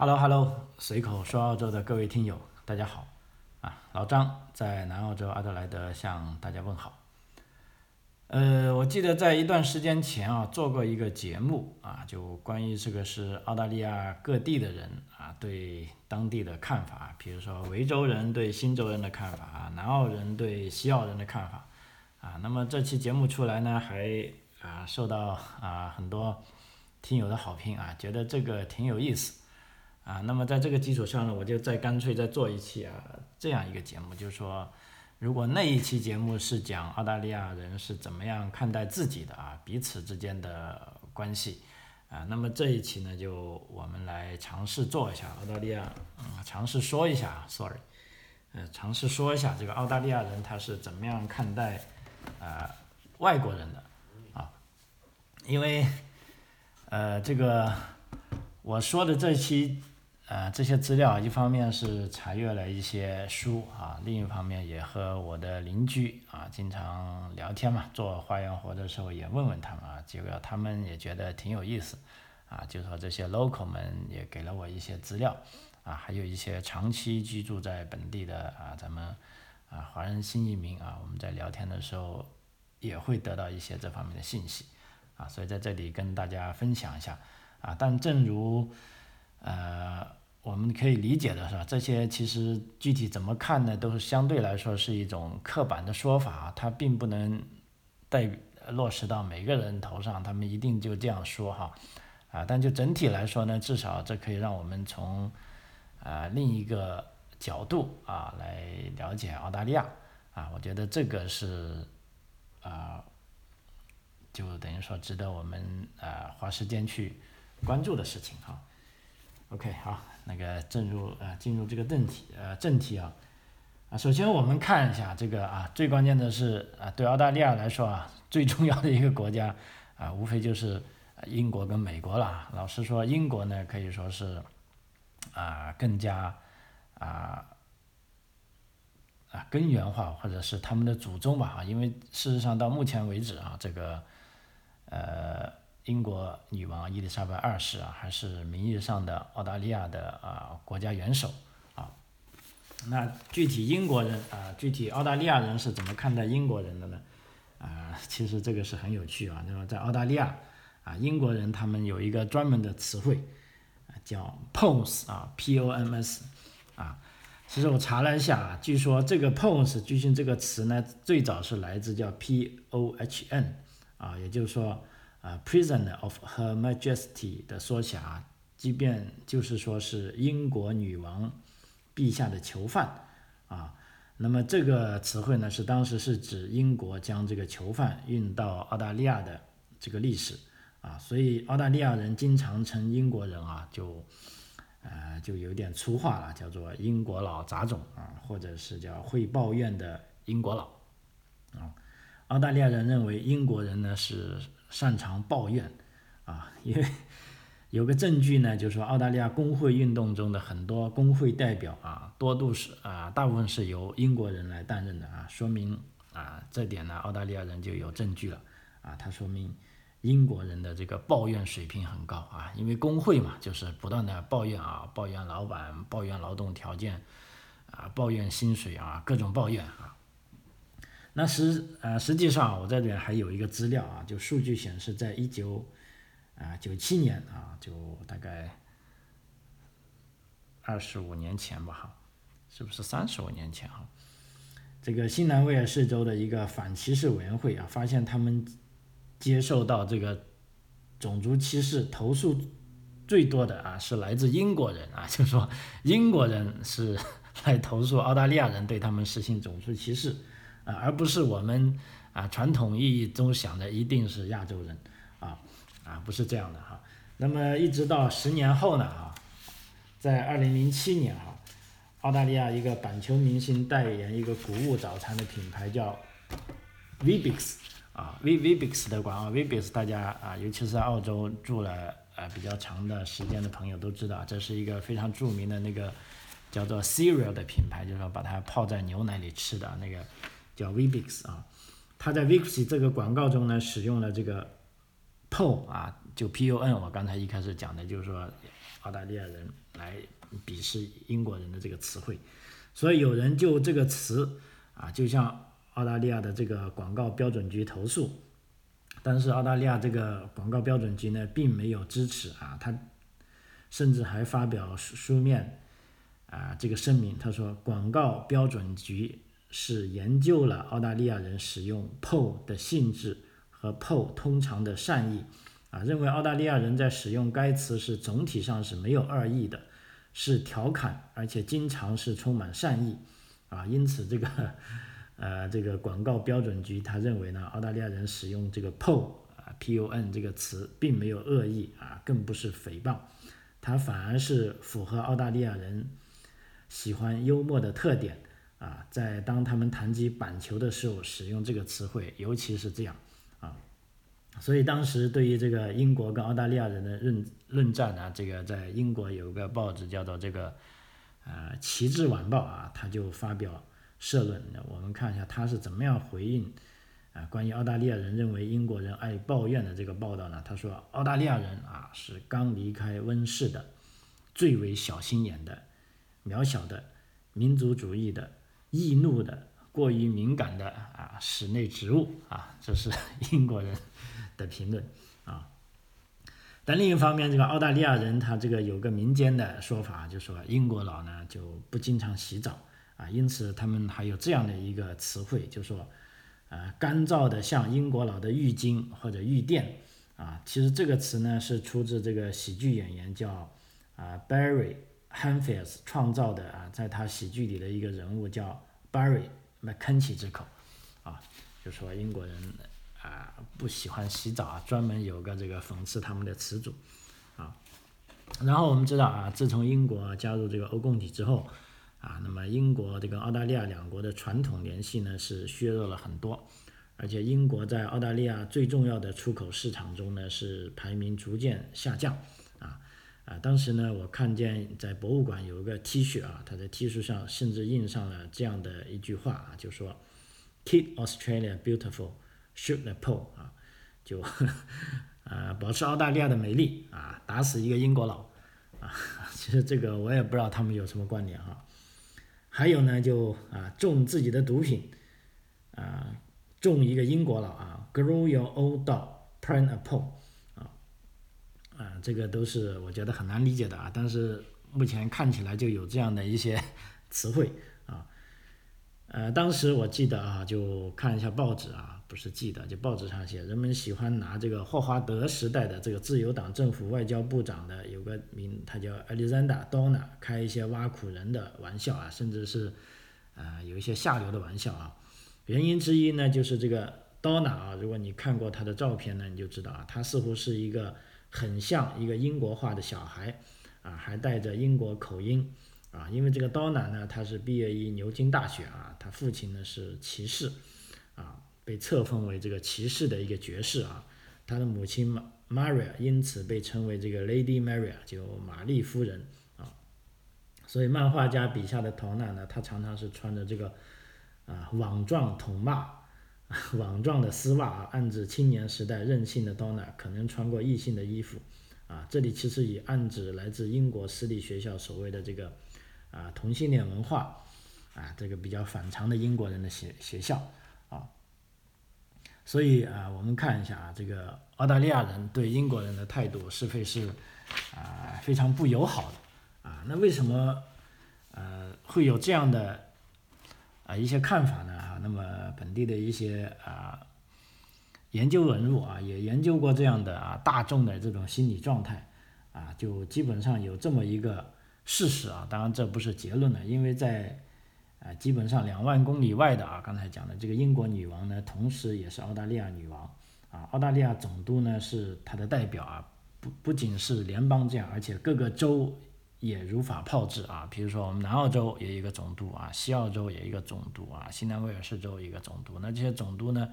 Hello Hello，随口说澳洲的各位听友，大家好啊！老张在南澳洲阿德莱德向大家问好。呃，我记得在一段时间前啊，做过一个节目啊，就关于这个是澳大利亚各地的人啊对当地的看法，比如说维州人对新州人的看法，南澳人对西澳人的看法啊。那么这期节目出来呢，还啊受到啊很多听友的好评啊，觉得这个挺有意思。啊，那么在这个基础上呢，我就再干脆再做一期啊这样一个节目，就是说，如果那一期节目是讲澳大利亚人是怎么样看待自己的啊彼此之间的关系啊，那么这一期呢，就我们来尝试做一下澳大利亚，嗯，尝试说一下，sorry，呃，尝试说一下这个澳大利亚人他是怎么样看待啊外国人的啊，因为呃这个我说的这期。呃，这些资料一方面是查阅了一些书啊，另一方面也和我的邻居啊经常聊天嘛，做花园活的时候也问问他们啊，结果他们也觉得挺有意思，啊，就说这些 local 们也给了我一些资料，啊，还有一些长期居住在本地的啊，咱们啊华人新移民啊，我们在聊天的时候也会得到一些这方面的信息，啊，所以在这里跟大家分享一下，啊，但正如呃。我们可以理解的是吧？这些其实具体怎么看呢？都是相对来说是一种刻板的说法，它并不能带落实到每个人头上，他们一定就这样说哈啊。但就整体来说呢，至少这可以让我们从啊另一个角度啊来了解澳大利亚啊。我觉得这个是啊，就等于说值得我们啊花时间去关注的事情哈。OK，好。那个进入啊进入这个正题呃正题啊啊首先我们看一下这个啊最关键的是啊对澳大利亚来说啊最重要的一个国家啊无非就是英国跟美国了老实说英国呢可以说是啊更加啊啊根源化或者是他们的祖宗吧啊因为事实上到目前为止啊这个呃。英国女王伊丽莎白二世啊，还是名义上的澳大利亚的啊国家元首啊。那具体英国人啊，具体澳大利亚人是怎么看待英国人的呢？啊，其实这个是很有趣啊。那么在澳大利亚啊，英国人他们有一个专门的词汇啊，叫 POMS 啊，P-O-M-S 啊。其实我查了一下啊，据说这个 POMS 据信这个词呢，最早是来自叫 P-O-H-N 啊，也就是说。啊，prisoner of Her Majesty 的缩写啊，即便就是说是英国女王陛下的囚犯啊，那么这个词汇呢，是当时是指英国将这个囚犯运到澳大利亚的这个历史啊，所以澳大利亚人经常称英国人啊，就呃就有点粗话了，叫做英国佬杂种啊，或者是叫会抱怨的英国佬啊，澳大利亚人认为英国人呢是。擅长抱怨，啊，因为 有个证据呢，就是说澳大利亚工会运动中的很多工会代表啊，多度是啊，大部分是由英国人来担任的啊，说明啊这点呢，澳大利亚人就有证据了啊，它说明英国人的这个抱怨水平很高啊，因为工会嘛，就是不断的抱怨啊，抱怨老板，抱怨劳动条件，啊，抱怨薪水啊，各种抱怨啊。那实呃实际上我这边还有一个资料啊，就数据显示，在一九啊九七年啊，就大概二十五年前吧哈，是不是三十五年前哈？这个新南威尔士州的一个反歧视委员会啊，发现他们接受到这个种族歧视投诉最多的啊，是来自英国人啊，就说英国人是 来投诉澳大利亚人对他们实行种族歧视。啊，而不是我们啊传统意义中想的一定是亚洲人，啊啊不是这样的哈。那么一直到十年后呢啊，在二零零七年哈，澳大利亚一个板球明星代言一个谷物早餐的品牌叫 Vibix 啊，V Vbix 的广告，Vibix 大家啊，尤其是澳洲住了呃比较长的时间的朋友都知道，这是一个非常著名的那个叫做 cereal 的品牌，就是说把它泡在牛奶里吃的那个。叫 Vbix 啊，他在 Vbix 这个广告中呢，使用了这个 PO 啊，就 PON，我刚才一开始讲的就是说澳大利亚人来鄙视英国人的这个词汇，所以有人就这个词啊，就向澳大利亚的这个广告标准局投诉，但是澳大利亚这个广告标准局呢，并没有支持啊，他甚至还发表书书面啊这个声明，他说广告标准局是研究了澳大利亚人使用 PO 的性质和 PO 通常的善意啊，认为澳大利亚人在使用该词是总体上是没有恶意的，是调侃，而且经常是充满善意啊，因此这个。呃，这个广告标准局他认为呢，澳大利亚人使用这个 “po” 啊 “pon” 这个词并没有恶意啊，更不是诽谤，它反而是符合澳大利亚人喜欢幽默的特点啊，在当他们谈及板球的时候使用这个词汇，尤其是这样啊，所以当时对于这个英国跟澳大利亚人的论论战啊，这个在英国有个报纸叫做这个呃《旗帜晚报》啊，他就发表。社论，我们看一下他是怎么样回应啊？关于澳大利亚人认为英国人爱抱怨的这个报道呢？他说，澳大利亚人啊是刚离开温室的，最为小心眼的，渺小的，民族主义的，易怒的，过于敏感的啊室内植物啊，这是 英国人的评论啊。但另一方面，这个澳大利亚人他这个有个民间的说法，就说英国佬呢就不经常洗澡。啊，因此他们还有这样的一个词汇，就说，啊，干燥的像英国佬的浴巾或者浴垫，啊，其实这个词呢是出自这个喜剧演员叫啊 Barry h a n f i e l s 创造的啊，在他喜剧里的一个人物叫 Barry McKenzie 之口，啊，就说英国人啊不喜欢洗澡啊，专门有个这个讽刺他们的词组，啊，然后我们知道啊，自从英国加入这个欧共体之后。啊，那么英国这个澳大利亚两国的传统联系呢是削弱了很多，而且英国在澳大利亚最重要的出口市场中呢是排名逐渐下降，啊，当时呢我看见在博物馆有一个 T 恤啊，他的 T 恤上甚至印上了这样的一句话啊，就说 “Keep Australia beautiful, shoot the pole” 啊，就啊保持澳大利亚的美丽啊，打死一个英国佬啊，其实这个我也不知道他们有什么观点哈。还有呢，就啊种自己的毒品，啊种一个英国佬啊，grow your old dog, plant a pole，啊这个都是我觉得很难理解的啊，但是目前看起来就有这样的一些 词汇啊，呃当时我记得啊，就看一下报纸啊。不是记得，就报纸上写，人们喜欢拿这个霍华德时代的这个自由党政府外交部长的有个名，他叫 Alexander Donna，开一些挖苦人的玩笑啊，甚至是啊有一些下流的玩笑啊。原因之一呢，就是这个 Donna 啊，如果你看过他的照片呢，你就知道啊，他似乎是一个很像一个英国化的小孩啊，还带着英国口音啊。因为这个 Donna 呢，他是毕业于牛津大学啊，他父亲呢是骑士啊。被册封为这个骑士的一个爵士啊，他的母亲 Maria 因此被称为这个 Lady Maria，就玛丽夫人啊。所以漫画家笔下的刀奶呢，他常常是穿着这个啊网状筒袜、网状的丝袜啊，暗指青年时代任性的 Donna 可能穿过异性的衣服啊。这里其实也暗指来自英国私立学校所谓的这个啊同性恋文化啊，这个比较反常的英国人的学学校。啊所以啊，我们看一下啊，这个澳大利亚人对英国人的态度是非是啊非常不友好的啊。那为什么呃会有这样的啊一些看法呢？那么本地的一些啊研究人物啊也研究过这样的啊大众的这种心理状态啊，就基本上有这么一个事实啊。当然这不是结论了，因为在啊，基本上两万公里外的啊，刚才讲的这个英国女王呢，同时也是澳大利亚女王啊。澳大利亚总督呢是她的代表啊，不不仅是联邦这样，而且各个州也如法炮制啊。比如说我们南澳洲有一个总督啊，西澳洲有一个总督啊，新南威尔士州一个总督。那这些总督呢，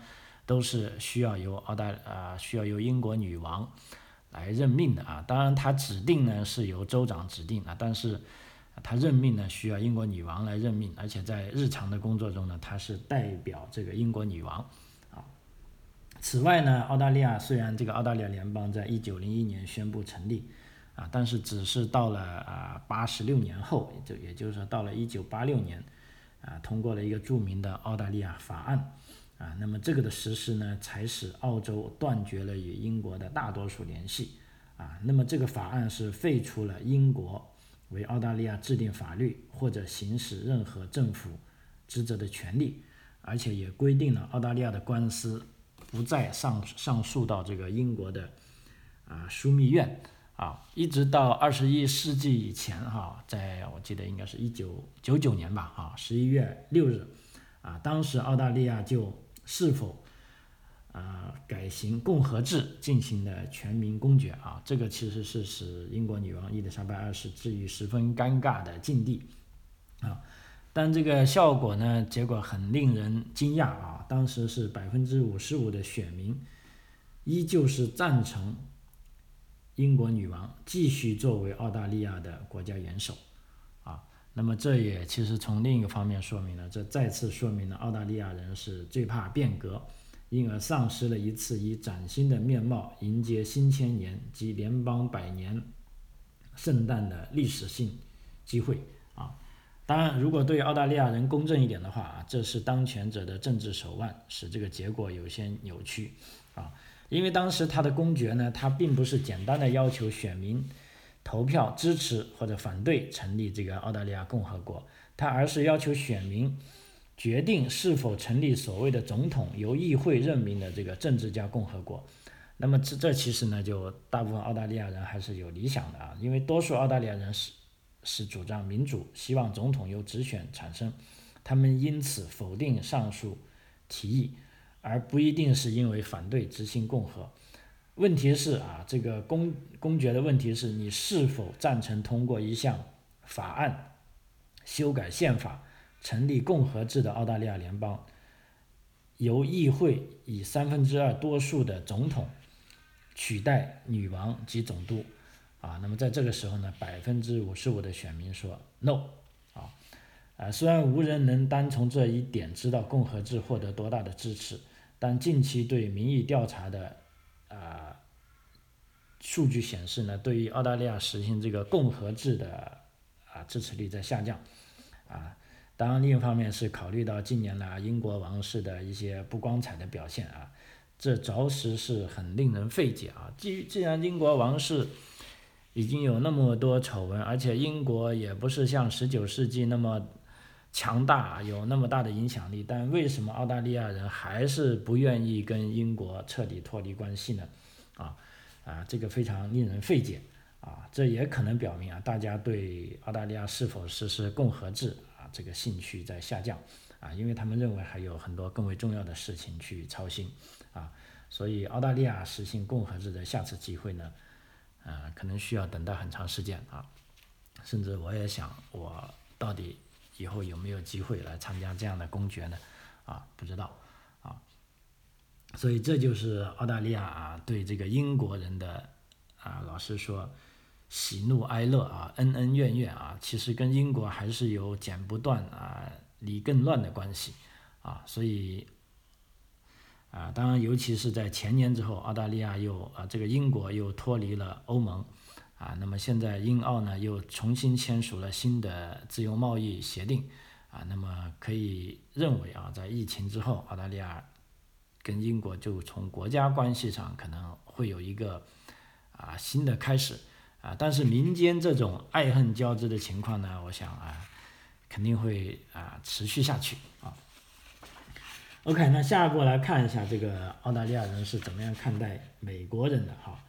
都是需要由澳大啊需要由英国女王来任命的啊。当然，他指定呢是由州长指定啊，但是。他任命呢，需要英国女王来任命，而且在日常的工作中呢，他是代表这个英国女王，啊，此外呢，澳大利亚虽然这个澳大利亚联邦在一九零一年宣布成立，啊，但是只是到了啊八十六年后，也就也就是说到了一九八六年，啊通过了一个著名的澳大利亚法案，啊，那么这个的实施呢，才使澳洲断绝了与英国的大多数联系，啊，那么这个法案是废除了英国为澳大利亚制定法律或者行使任何政府职责的权利，而且也规定了澳大利亚的官司。不再上上诉到这个英国的啊枢密院啊，一直到二十一世纪以前哈，在我记得应该是一九九九年吧啊，十一月六日啊，当时澳大利亚就是否啊改行共和制进行的全民公决啊，这个其实是使英国女王伊丽莎白二世置于十分尴尬的境地啊。但这个效果呢，结果很令人惊讶啊！当时是百分之五十五的选民，依旧是赞成英国女王继续作为澳大利亚的国家元首啊。那么这也其实从另一个方面说明了，这再次说明了澳大利亚人是最怕变革，因而丧失了一次以崭新的面貌迎接新千年及联邦百年圣诞的历史性机会啊。当然，如果对澳大利亚人公正一点的话啊，这是当权者的政治手腕，使这个结果有些扭曲啊。因为当时他的公决呢，他并不是简单的要求选民投票支持或者反对成立这个澳大利亚共和国，他而是要求选民决定是否成立所谓的总统由议会任命的这个政治家共和国。那么这这其实呢，就大部分澳大利亚人还是有理想的啊，因为多数澳大利亚人是。是主张民主，希望总统由直选产生，他们因此否定上述提议，而不一定是因为反对执行共和。问题是啊，这个公公决的问题是你是否赞成通过一项法案，修改宪法，成立共和制的澳大利亚联邦，由议会以三分之二多数的总统取代女王及总督。啊，那么在这个时候呢，百分之五十五的选民说 no，啊，啊，虽然无人能单从这一点知道共和制获得多大的支持，但近期对民意调查的啊数据显示呢，对于澳大利亚实行这个共和制的啊支持率在下降，啊，当然另一方面是考虑到近年来英国王室的一些不光彩的表现啊，这着实是很令人费解啊，既既然英国王室。已经有那么多丑闻，而且英国也不是像十九世纪那么强大，有那么大的影响力。但为什么澳大利亚人还是不愿意跟英国彻底脱离关系呢？啊啊，这个非常令人费解啊！这也可能表明啊，大家对澳大利亚是否实施共和制啊这个兴趣在下降啊，因为他们认为还有很多更为重要的事情去操心啊。所以澳大利亚实行共和制的下次机会呢？啊，可能需要等待很长时间啊，甚至我也想，我到底以后有没有机会来参加这样的公决呢？啊，不知道啊，所以这就是澳大利亚啊对这个英国人的啊，老实说，喜怒哀乐啊，恩恩怨怨啊，其实跟英国还是有剪不断啊，理更乱的关系啊，所以。啊，当然，尤其是在前年之后，澳大利亚又啊，这个英国又脱离了欧盟，啊，那么现在英澳呢又重新签署了新的自由贸易协定，啊，那么可以认为啊，在疫情之后，澳大利亚跟英国就从国家关系上可能会有一个啊新的开始，啊，但是民间这种爱恨交织的情况呢，我想啊，肯定会啊持续下去啊。OK，那下一步来看一下这个澳大利亚人是怎么样看待美国人的哈？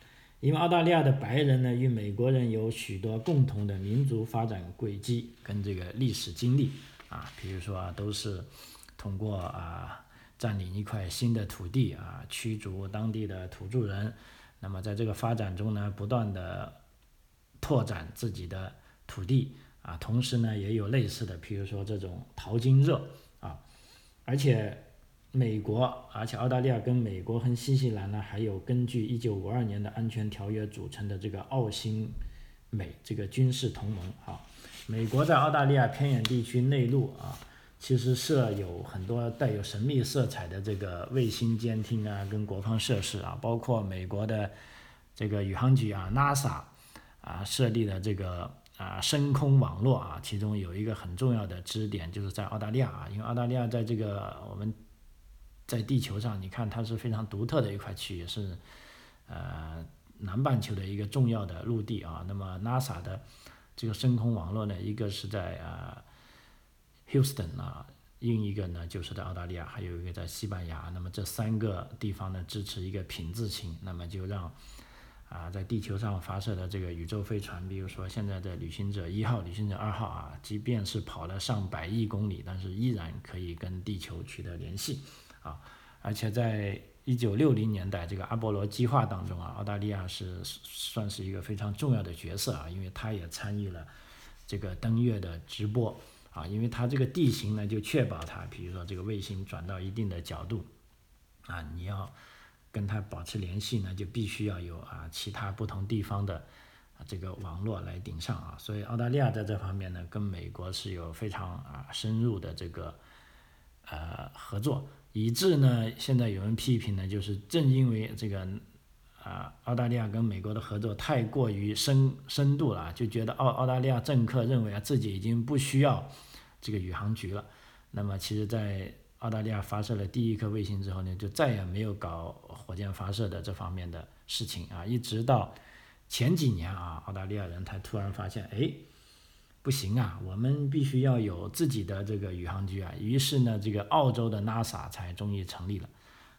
因为澳大利亚的白人呢与美国人有许多共同的民族发展轨迹跟这个历史经历啊，比如说啊都是通过啊占领一块新的土地啊，驱逐当地的土著人，那么在这个发展中呢，不断的拓展自己的土地啊，同时呢也有类似的，比如说这种淘金热啊，而且。美国，而且澳大利亚跟美国和新西兰呢，还有根据一九五二年的安全条约组成的这个澳新美这个军事同盟啊。美国在澳大利亚偏远地区内陆啊其实设有很多带有神秘色彩的这个卫星监听啊，跟国防设施啊，包括美国的这个宇航局啊，NASA 啊设立的这个啊深空网络啊，其中有一个很重要的支点就是在澳大利亚啊，因为澳大利亚在这个我们在地球上，你看它是非常独特的一块区域，是呃南半球的一个重要的陆地啊。那么 NASA 的这个深空网络呢，一个是在啊。Houston 啊，另一个呢就是在澳大利亚，还有一个在西班牙。那么这三个地方呢支持一个品字型，那么就让啊在地球上发射的这个宇宙飞船，比如说现在的旅行者一号、旅行者二号啊，即便是跑了上百亿公里，但是依然可以跟地球取得联系啊。而且在一九六零年代这个阿波罗计划当中啊，澳大利亚是算是一个非常重要的角色啊，因为它也参与了这个登月的直播。啊，因为它这个地形呢，就确保它，比如说这个卫星转到一定的角度，啊，你要跟它保持联系呢，就必须要有啊其他不同地方的这个网络来顶上啊。所以澳大利亚在这方面呢，跟美国是有非常啊深入的这个呃合作，以致呢，现在有人批评呢，就是正因为这个。啊，澳大利亚跟美国的合作太过于深深度了，就觉得澳澳大利亚政客认为啊自己已经不需要这个宇航局了。那么其实，在澳大利亚发射了第一颗卫星之后呢，就再也没有搞火箭发射的这方面的事情啊，一直到前几年啊，澳大利亚人才突然发现，哎，不行啊，我们必须要有自己的这个宇航局啊。于是呢，这个澳洲的 NASA 才终于成立了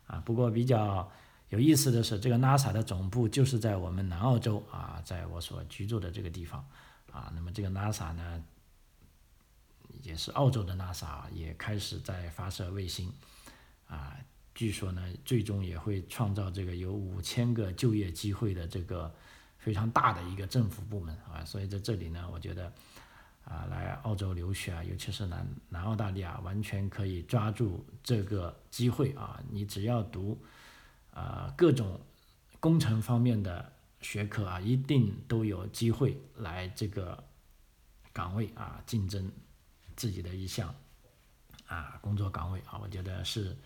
啊。不过比较。有意思的是，这个 NASA 的总部就是在我们南澳洲啊，在我所居住的这个地方啊。那么这个 NASA 呢，也是澳洲的 NASA，也开始在发射卫星啊。据说呢，最终也会创造这个有五千个就业机会的这个非常大的一个政府部门啊。所以在这里呢，我觉得啊，来澳洲留学啊，尤其是南南澳大利亚，完全可以抓住这个机会啊。你只要读。啊，各种工程方面的学科啊，一定都有机会来这个岗位啊竞争自己的一项啊工作岗位啊，我觉得是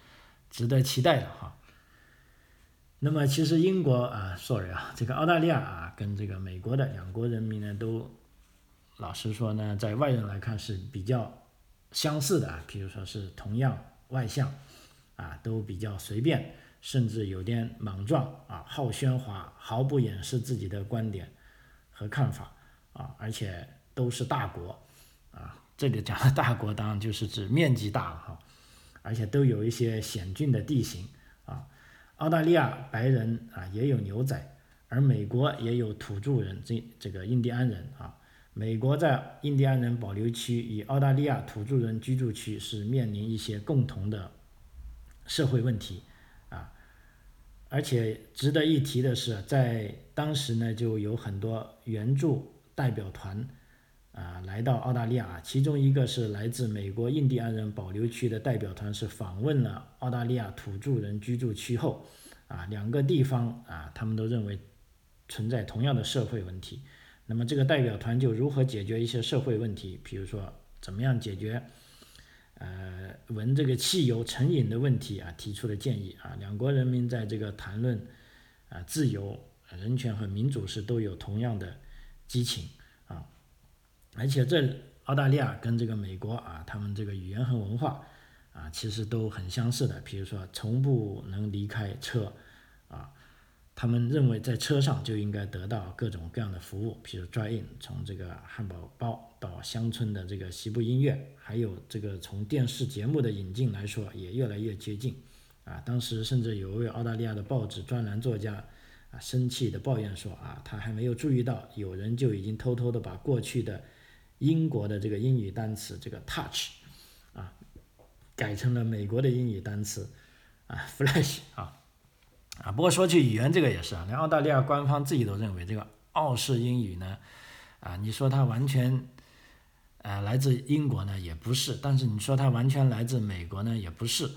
值得期待的哈。那么其实英国啊，sorry 啊，这个澳大利亚啊，跟这个美国的两国人民呢，都老实说呢，在外人来看是比较相似的啊，比如说是同样外向啊，都比较随便。甚至有点莽撞啊，好喧哗，毫不掩饰自己的观点和看法啊，而且都是大国啊，这里讲的大国当然就是指面积大了哈，而且都有一些险峻的地形啊。澳大利亚白人啊也有牛仔，而美国也有土著人，这这个印第安人啊。美国在印第安人保留区与澳大利亚土著人居住区是面临一些共同的社会问题啊。而且值得一提的是，在当时呢，就有很多援助代表团啊来到澳大利亚，其中一个是来自美国印第安人保留区的代表团，是访问了澳大利亚土著人居住区后，啊，两个地方啊，他们都认为存在同样的社会问题。那么这个代表团就如何解决一些社会问题，比如说怎么样解决？呃，闻这个汽油成瘾的问题啊，提出了建议啊。两国人民在这个谈论啊自由、人权和民主时都有同样的激情啊。而且这澳大利亚跟这个美国啊，他们这个语言和文化啊，其实都很相似的。比如说，从不能离开车啊。他们认为在车上就应该得到各种各样的服务，譬如 drive in，从这个汉堡包到乡村的这个西部音乐，还有这个从电视节目的引进来说，也越来越接近。啊，当时甚至有一位澳大利亚的报纸专栏作家啊，生气的抱怨说啊，他还没有注意到有人就已经偷偷的把过去的英国的这个英语单词这个 touch 啊，改成了美国的英语单词啊 flash 啊。啊，不过说起语言这个也是啊，连澳大利亚官方自己都认为这个澳式英语呢，啊，你说它完全，呃，来自英国呢也不是，但是你说它完全来自美国呢也不是，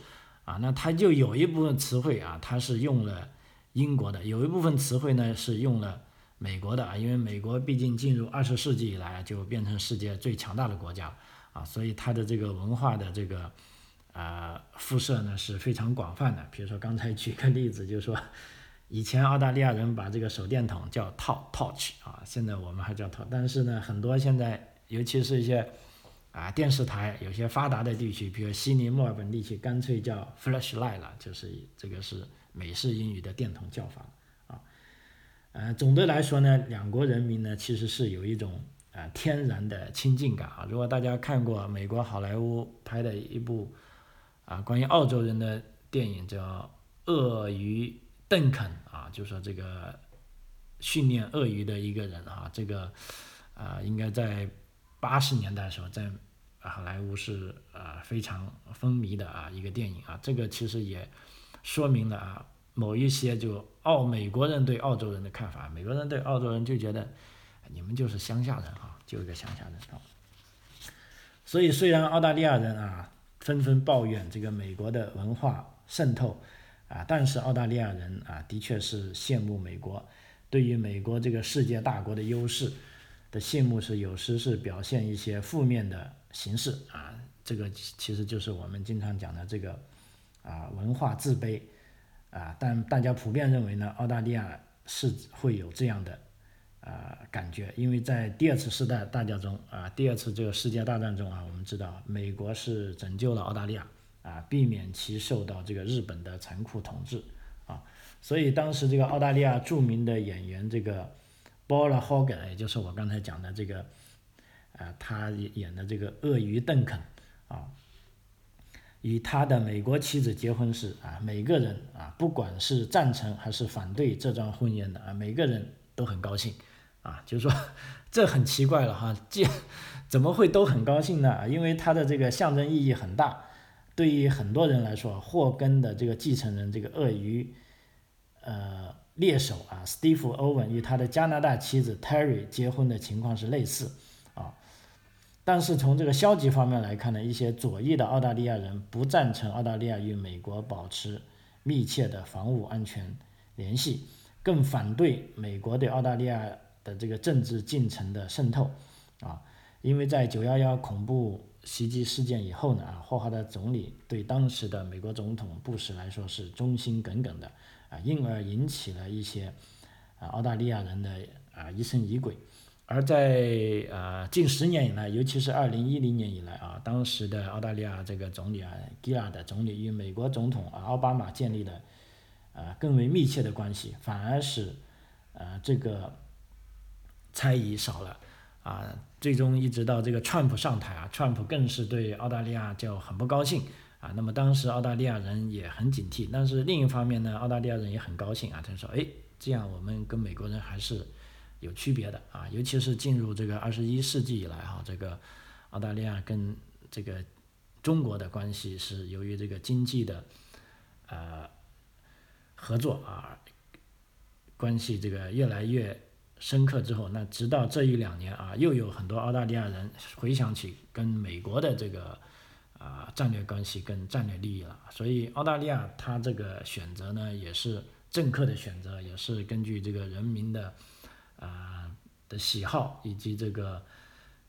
啊，那它就有一部分词汇啊，它是用了英国的，有一部分词汇呢是用了美国的啊，因为美国毕竟进入二十世纪以来就变成世界最强大的国家，啊，所以它的这个文化的这个啊辐射呢是非常广泛的。比如说刚才举个例子，就是说以前澳大利亚人把这个手电筒叫套 torch 啊，现在我们还叫套，但是呢，很多现在尤其是一些啊电视台有些发达的地区，比如悉尼、墨尔本地区，干脆叫 flashlight 了，就是这个是美式英语的电筒叫法啊。呃，总的来说呢，两国人民呢其实是有一种。啊，天然的亲近感啊！如果大家看过美国好莱坞拍的一部啊关于澳洲人的电影，叫《鳄鱼邓肯》啊，就说这个训练鳄鱼的一个人啊，这个啊应该在八十年代的时候在好莱坞是啊非常风靡的啊一个电影啊，这个其实也说明了啊某一些就澳美国人对澳洲人的看法，美国人对澳洲人就觉得。你们就是乡下人啊，就一个乡下人啊。所以虽然澳大利亚人啊纷纷抱怨这个美国的文化渗透啊，但是澳大利亚人啊的确是羡慕美国。对于美国这个世界大国的优势的羡慕是有时是表现一些负面的形式啊。这个其实就是我们经常讲的这个啊文化自卑啊。但大家普遍认为呢，澳大利亚是会有这样的。啊，感觉，因为在第二次世代大战中啊，第二次这个世界大战中啊，我们知道美国是拯救了澳大利亚啊，避免其受到这个日本的残酷统治啊，所以当时这个澳大利亚著名的演员这个 Bola Hogan，也就是我刚才讲的这个啊，他演的这个鳄鱼邓肯啊，与他的美国妻子结婚时啊，每个人啊，不管是赞成还是反对这桩婚姻的啊，每个人都很高兴。啊，就是说，这很奇怪了哈，既怎么会都很高兴呢？因为它的这个象征意义很大，对于很多人来说，霍根的这个继承人，这个鳄鱼，呃，猎手啊，史蒂夫·欧文与他的加拿大妻子 Terry 结婚的情况是类似啊。但是从这个消极方面来看呢，一些左翼的澳大利亚人不赞成澳大利亚与美国保持密切的防务安全联系，更反对美国对澳大利亚。的这个政治进程的渗透，啊，因为在九幺幺恐怖袭击事件以后呢，啊，霍华德总理对当时的美国总统布什来说是忠心耿耿的，啊，因而引起了一些啊澳大利亚人的啊疑神疑鬼，而在呃近十年以来，尤其是二零一零年以来啊，当时的澳大利亚这个总理啊吉拉的总理与美国总统啊奥巴马建立了啊更为密切的关系，反而使呃这个。猜疑少了，啊，最终一直到这个川普上台啊，川普更是对澳大利亚就很不高兴啊。那么当时澳大利亚人也很警惕，但是另一方面呢，澳大利亚人也很高兴啊，他说，哎，这样我们跟美国人还是有区别的啊，尤其是进入这个二十一世纪以来哈，这个澳大利亚跟这个中国的关系是由于这个经济的呃合作啊，关系这个越来越。深刻之后，那直到这一两年啊，又有很多澳大利亚人回想起跟美国的这个啊战略关系跟战略利益了。所以澳大利亚它这个选择呢，也是政客的选择，也是根据这个人民的啊的喜好以及这个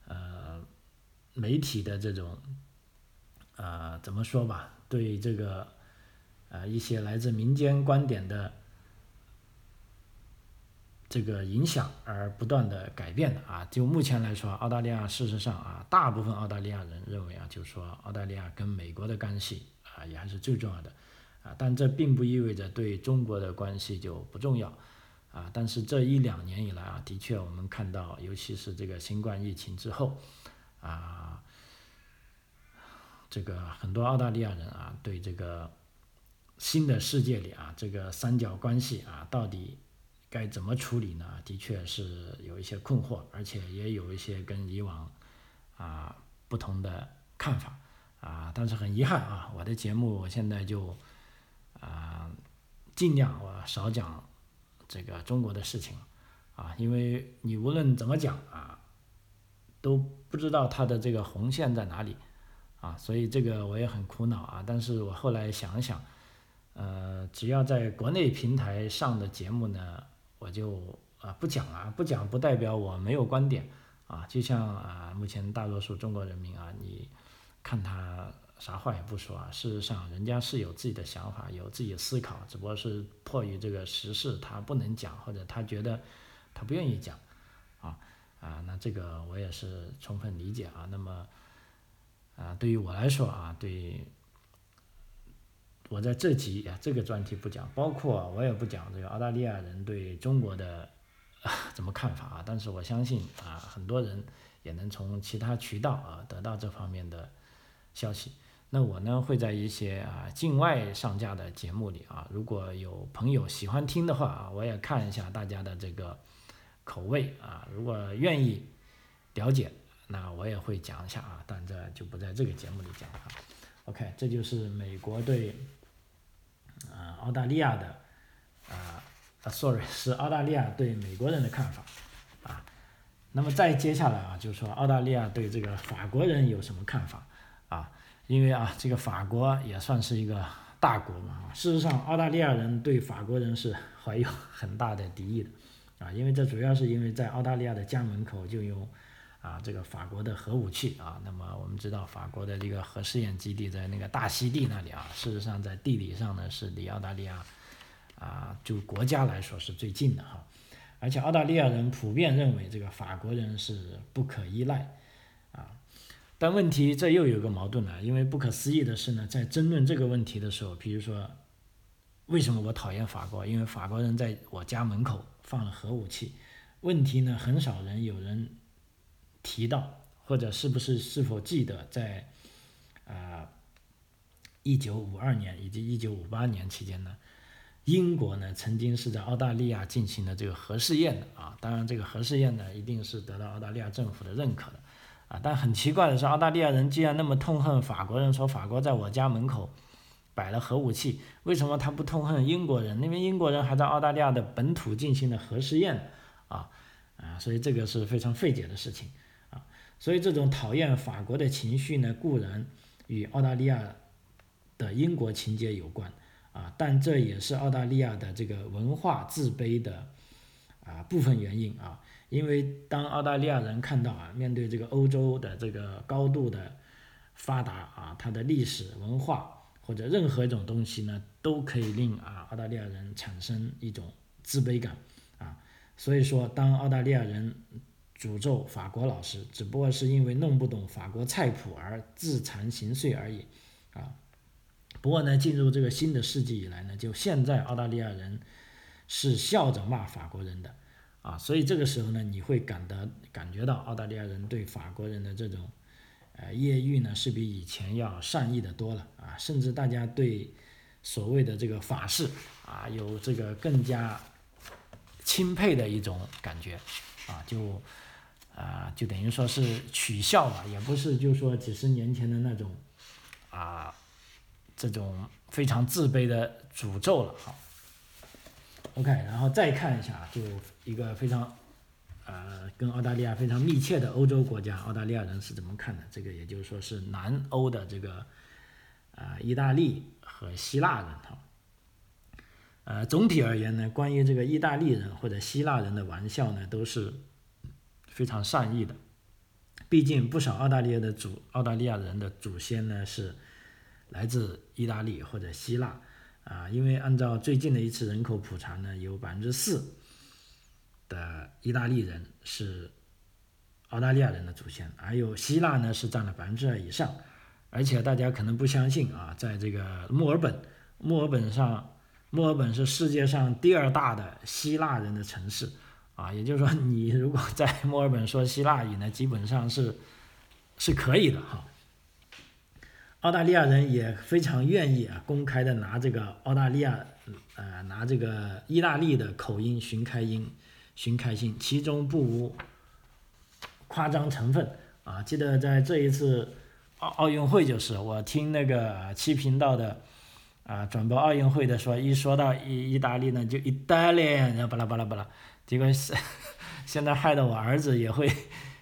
呃媒体的这种啊怎么说吧，对这个啊一些来自民间观点的。这个影响而不断的改变的啊，就目前来说，澳大利亚事实上啊，大部分澳大利亚人认为啊，就是说澳大利亚跟美国的关系啊，也还是最重要的啊，但这并不意味着对中国的关系就不重要啊。但是这一两年以来啊，的确我们看到，尤其是这个新冠疫情之后啊，这个很多澳大利亚人啊，对这个新的世界里啊，这个三角关系啊，到底。该怎么处理呢？的确是有一些困惑，而且也有一些跟以往啊不同的看法啊。但是很遗憾啊，我的节目我现在就啊尽量我少讲这个中国的事情啊，因为你无论怎么讲啊，都不知道它的这个红线在哪里啊，所以这个我也很苦恼啊。但是我后来想想，呃，只要在国内平台上的节目呢。我就啊不讲了，不讲不代表我没有观点啊，就像啊，目前大多数中国人民啊，你看他啥话也不说啊，事实上人家是有自己的想法，有自己的思考，只不过是迫于这个时事他不能讲，或者他觉得他不愿意讲，啊啊，那这个我也是充分理解啊。那么啊，对于我来说啊，对，我在这集啊这个专题不讲，包括我也不讲这个澳大利亚人对中国的。啊怎么看法啊？但是我相信啊，很多人也能从其他渠道啊得到这方面的消息。那我呢会在一些啊境外上架的节目里啊，如果有朋友喜欢听的话啊，我也看一下大家的这个口味啊，如果愿意了解，那我也会讲一下啊，但这就不在这个节目里讲了。OK，这就是美国对澳大利亚的啊。Sorry，是澳大利亚对美国人的看法，啊，那么再接下来啊，就是说澳大利亚对这个法国人有什么看法啊？因为啊，这个法国也算是一个大国嘛，事实上，澳大利亚人对法国人是怀有很大的敌意的，啊，因为这主要是因为在澳大利亚的家门口就有啊这个法国的核武器啊，那么我们知道法国的这个核试验基地在那个大溪地那里啊，事实上在地理上呢是离澳大利亚。啊，就国家来说是最近的哈，而且澳大利亚人普遍认为这个法国人是不可依赖，啊，但问题这又有个矛盾了，因为不可思议的是呢，在争论这个问题的时候，比如说，为什么我讨厌法国？因为法国人在我家门口放了核武器，问题呢很少人有人提到，或者是不是是否记得在啊一九五二年以及一九五八年期间呢？英国呢，曾经是在澳大利亚进行了这个核试验的啊，当然这个核试验呢，一定是得到澳大利亚政府的认可的啊。但很奇怪的是，澳大利亚人既然那么痛恨法国人，说法国在我家门口摆了核武器，为什么他不痛恨英国人？因为英国人还在澳大利亚的本土进行了核试验啊啊，所以这个是非常费解的事情。所以这种讨厌法国的情绪呢，固然与澳大利亚的英国情节有关。啊，但这也是澳大利亚的这个文化自卑的啊部分原因啊，因为当澳大利亚人看到啊，面对这个欧洲的这个高度的发达啊，它的历史文化或者任何一种东西呢，都可以令啊澳大利亚人产生一种自卑感啊，所以说当澳大利亚人诅咒法国老师，只不过是因为弄不懂法国菜谱而自惭形秽而已啊。不过呢，进入这个新的世纪以来呢，就现在澳大利亚人是笑着骂法国人的，啊，所以这个时候呢，你会感得感觉到澳大利亚人对法国人的这种呃揶揄呢，是比以前要善意的多了啊，甚至大家对所谓的这个法式啊，有这个更加钦佩的一种感觉啊，就啊，就等于说是取笑吧，也不是就说几十年前的那种啊。这种非常自卑的诅咒了，好，OK，然后再看一下，就一个非常，呃，跟澳大利亚非常密切的欧洲国家，澳大利亚人是怎么看的？这个也就是说是南欧的这个，啊，意大利和希腊人，哈，呃，总体而言呢，关于这个意大利人或者希腊人的玩笑呢，都是非常善意的，毕竟不少澳大利亚的祖澳大利亚人的祖先呢是。来自意大利或者希腊，啊，因为按照最近的一次人口普查呢，有百分之四的意大利人是澳大利亚人的祖先，还有希腊呢是占了百分之二以上，而且大家可能不相信啊，在这个墨尔本，墨尔本上，墨尔本是世界上第二大的希腊人的城市，啊，也就是说你如果在墨尔本说希腊语呢，基本上是是可以的哈。澳大利亚人也非常愿意啊，公开的拿这个澳大利亚，呃，拿这个意大利的口音寻开音，寻开心，其中不无夸张成分啊。记得在这一次奥奥运会，就是我听那个七频道的啊转播奥运会的说，一说到意意大利呢，就意大利，然后巴拉巴拉巴拉，结果是现在害得我儿子也会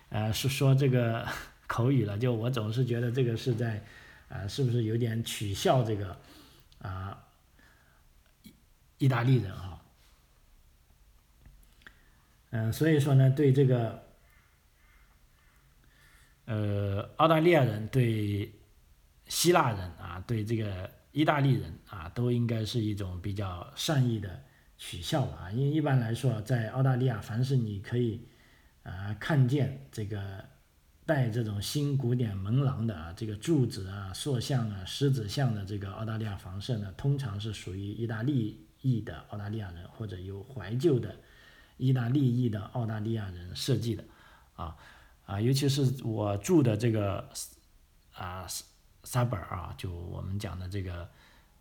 呃是说这个 口语了，就我总是觉得这个是在。啊，是不是有点取笑这个啊意大利人啊？嗯，所以说呢，对这个呃，澳大利亚人对希腊人啊，对这个意大利人啊，都应该是一种比较善意的取笑吧。因为一般来说，在澳大利亚，凡是你可以啊看见这个带这种新古典门廊的啊，这个柱子啊、塑像啊、狮子像的这个澳大利亚房舍呢，通常是属于意大利裔的澳大利亚人或者有怀旧的意大利裔的澳大利亚人设计的啊。啊，尤其是我住的这个啊沙本啊，就我们讲的这个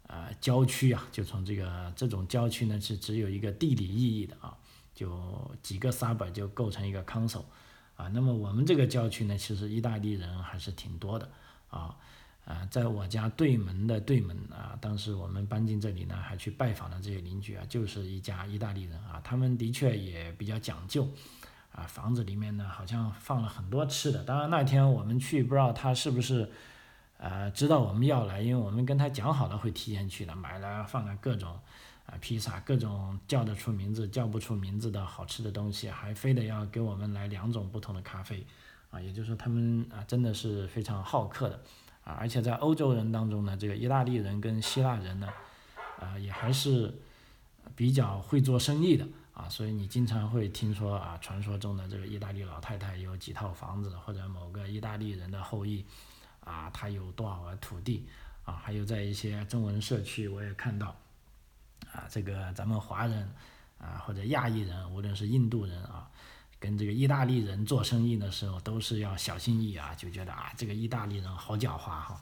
呃郊区啊，就从这个这种郊区呢是只有一个地理意义的啊，就几个 sub 就构成一个 council 啊。那么我们这个郊区呢，其实意大利人还是挺多的啊啊，在我家对门的对门啊，当时我们搬进这里呢，还去拜访了这些邻居啊，就是一家意大利人啊，他们的确也比较讲究。啊，房子里面呢好像放了很多吃的。当然那天我们去，不知道他是不是，呃，知道我们要来，因为我们跟他讲好了会提前去的，买了放了各种，啊，披萨，各种叫得出名字叫不出名字的好吃的东西，还非得要给我们来两种不同的咖啡，啊，也就是说他们啊真的是非常好客的，啊，而且在欧洲人当中呢，这个意大利人跟希腊人呢，啊，也还是比较会做生意的。啊，所以你经常会听说啊，传说中的这个意大利老太太有几套房子，或者某个意大利人的后裔，啊，他有多少个土地，啊，还有在一些中文社区我也看到，啊，这个咱们华人，啊，或者亚裔人，无论是印度人啊，跟这个意大利人做生意的时候都是要小心翼翼啊，就觉得啊，这个意大利人好狡猾哈，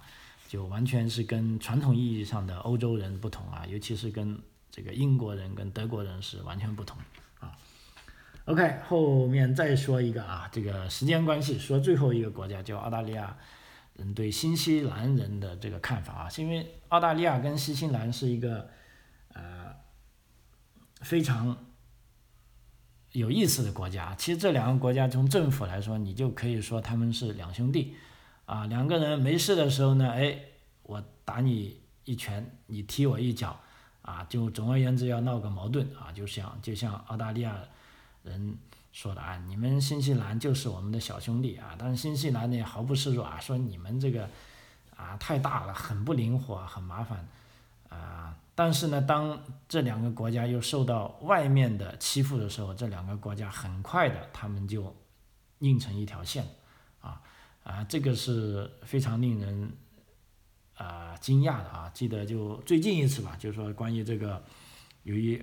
就完全是跟传统意义上的欧洲人不同啊，尤其是跟。这个英国人跟德国人是完全不同啊。OK，后面再说一个啊，这个时间关系，说最后一个国家叫澳大利亚人对新西兰人的这个看法啊，是因为澳大利亚跟新西兰是一个呃非常有意思的国家。其实这两个国家从政府来说，你就可以说他们是两兄弟啊。两个人没事的时候呢，哎，我打你一拳，你踢我一脚。啊，就总而言之要闹个矛盾啊，就像就像澳大利亚人说的啊，你们新西兰就是我们的小兄弟啊，但是新西兰呢毫不示弱啊，说你们这个啊太大了，很不灵活，很麻烦啊。但是呢，当这两个国家又受到外面的欺负的时候，这两个国家很快的他们就拧成一条线啊啊，这个是非常令人。啊，惊讶的啊！记得就最近一次吧，就是说关于这个，由于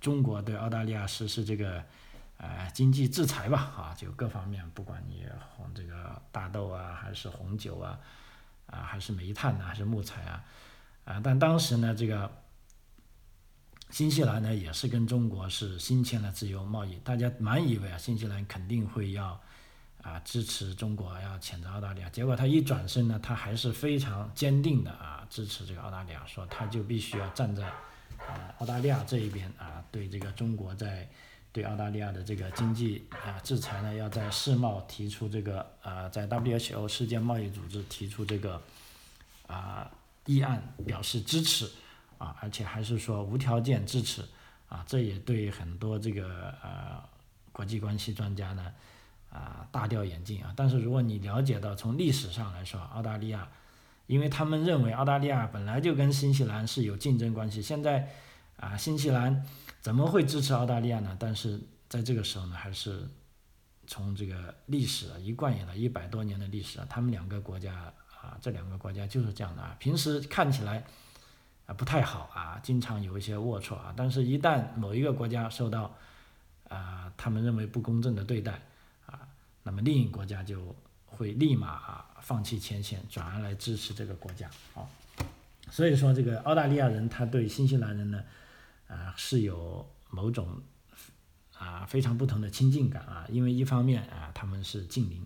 中国对澳大利亚实施这个呃经济制裁吧，啊，就各方面，不管你红这个大豆啊，还是红酒啊，啊，还是煤炭呐，还是木材啊，啊，但当时呢，这个新西兰呢也是跟中国是新签了自由贸易，大家满以为啊，新西兰肯定会要。啊，支持中国要谴责澳大利亚，结果他一转身呢，他还是非常坚定的啊，支持这个澳大利亚，说他就必须要站在啊澳大利亚这一边啊，对这个中国在对澳大利亚的这个经济啊制裁呢，要在世贸提出这个啊，在 WHO 世界贸易组织提出这个啊议案表示支持啊，而且还是说无条件支持啊，这也对很多这个呃国际关系专家呢。啊，大掉眼镜啊！但是如果你了解到从历史上来说，澳大利亚，因为他们认为澳大利亚本来就跟新西兰是有竞争关系，现在啊，新西兰怎么会支持澳大利亚呢？但是在这个时候呢，还是从这个历史啊，一贯以来一百多年的历史啊，他们两个国家啊，这两个国家就是这样的啊，平时看起来啊不太好啊，经常有一些龌龊啊，但是一旦某一个国家受到啊他们认为不公正的对待啊，那么另一国家就会立马啊放弃前线，转而来支持这个国家啊。所以说，这个澳大利亚人他对新西兰人呢，啊是有某种啊非常不同的亲近感啊。因为一方面啊他们是近邻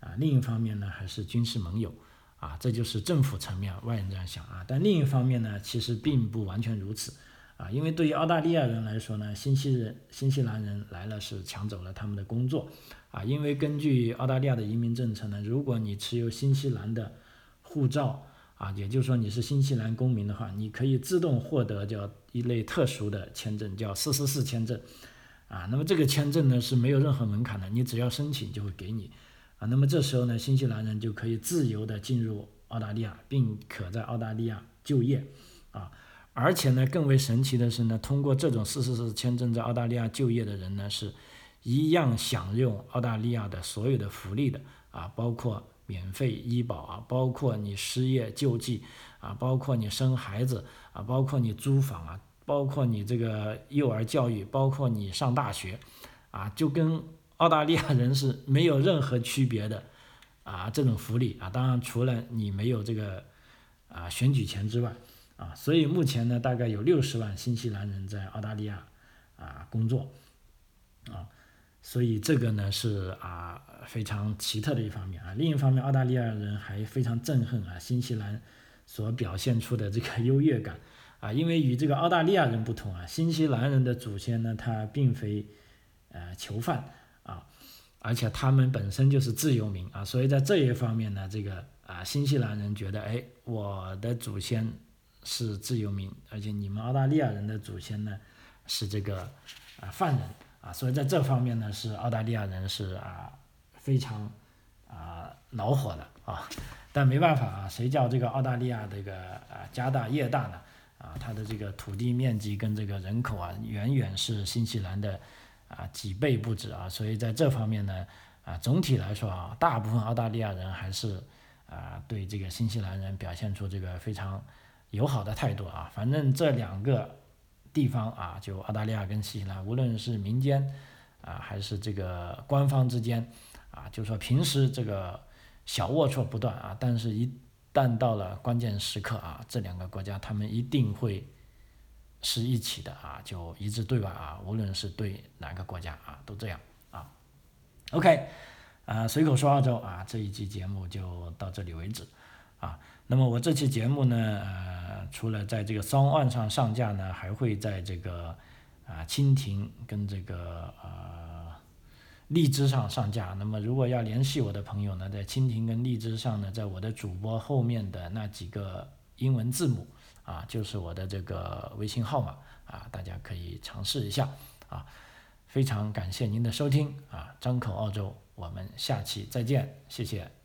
啊，另一方面呢还是军事盟友啊。这就是政府层面外人这样想啊。但另一方面呢，其实并不完全如此啊。因为对于澳大利亚人来说呢，新西人新西兰人来了是抢走了他们的工作。啊，因为根据澳大利亚的移民政策呢，如果你持有新西兰的护照啊，也就是说你是新西兰公民的话，你可以自动获得叫一类特殊的签证，叫四四四签证。啊，那么这个签证呢是没有任何门槛的，你只要申请就会给你。啊，那么这时候呢，新西兰人就可以自由的进入澳大利亚，并可在澳大利亚就业，啊，而且呢，更为神奇的是呢，通过这种四四四签证在澳大利亚就业的人呢，是一样享用澳大利亚的所有的福利的，啊，包括免费医保啊，包括你失业救济啊，包括你生孩子啊，包括你租房啊。包括你这个幼儿教育，包括你上大学，啊，就跟澳大利亚人是没有任何区别的，啊，这种福利啊，当然除了你没有这个啊选举权之外，啊，所以目前呢，大概有六十万新西兰人在澳大利亚啊工作，啊，所以这个呢是啊非常奇特的一方面啊。另一方面，澳大利亚人还非常憎恨啊新西兰所表现出的这个优越感。啊，因为与这个澳大利亚人不同啊，新西兰人的祖先呢，他并非呃囚犯啊，而且他们本身就是自由民啊，所以在这一方面呢，这个啊新西兰人觉得，哎，我的祖先是自由民，而且你们澳大利亚人的祖先呢是这个啊犯人啊，所以在这方面呢，是澳大利亚人是啊非常啊恼火的啊，但没办法啊，谁叫这个澳大利亚这个啊家大业大呢？啊，它的这个土地面积跟这个人口啊，远远是新西兰的啊几倍不止啊，所以在这方面呢，啊总体来说啊，大部分澳大利亚人还是啊对这个新西兰人表现出这个非常友好的态度啊。反正这两个地方啊，就澳大利亚跟新西兰，无论是民间啊还是这个官方之间啊，就说平时这个小龌龊不断啊，但是一旦到了关键时刻啊，这两个国家他们一定会是一起的啊，就一致对外啊，无论是对哪个国家啊，都这样啊。OK，啊，随口说澳洲啊，这一期节目就到这里为止啊。那么我这期节目呢，呃，除了在这个 Song One 上上架呢，还会在这个啊蜻蜓跟这个呃。荔枝上上架，那么如果要联系我的朋友呢，在蜻蜓跟荔枝上呢，在我的主播后面的那几个英文字母啊，就是我的这个微信号码啊，大家可以尝试一下啊。非常感谢您的收听啊，张口澳洲，我们下期再见，谢谢。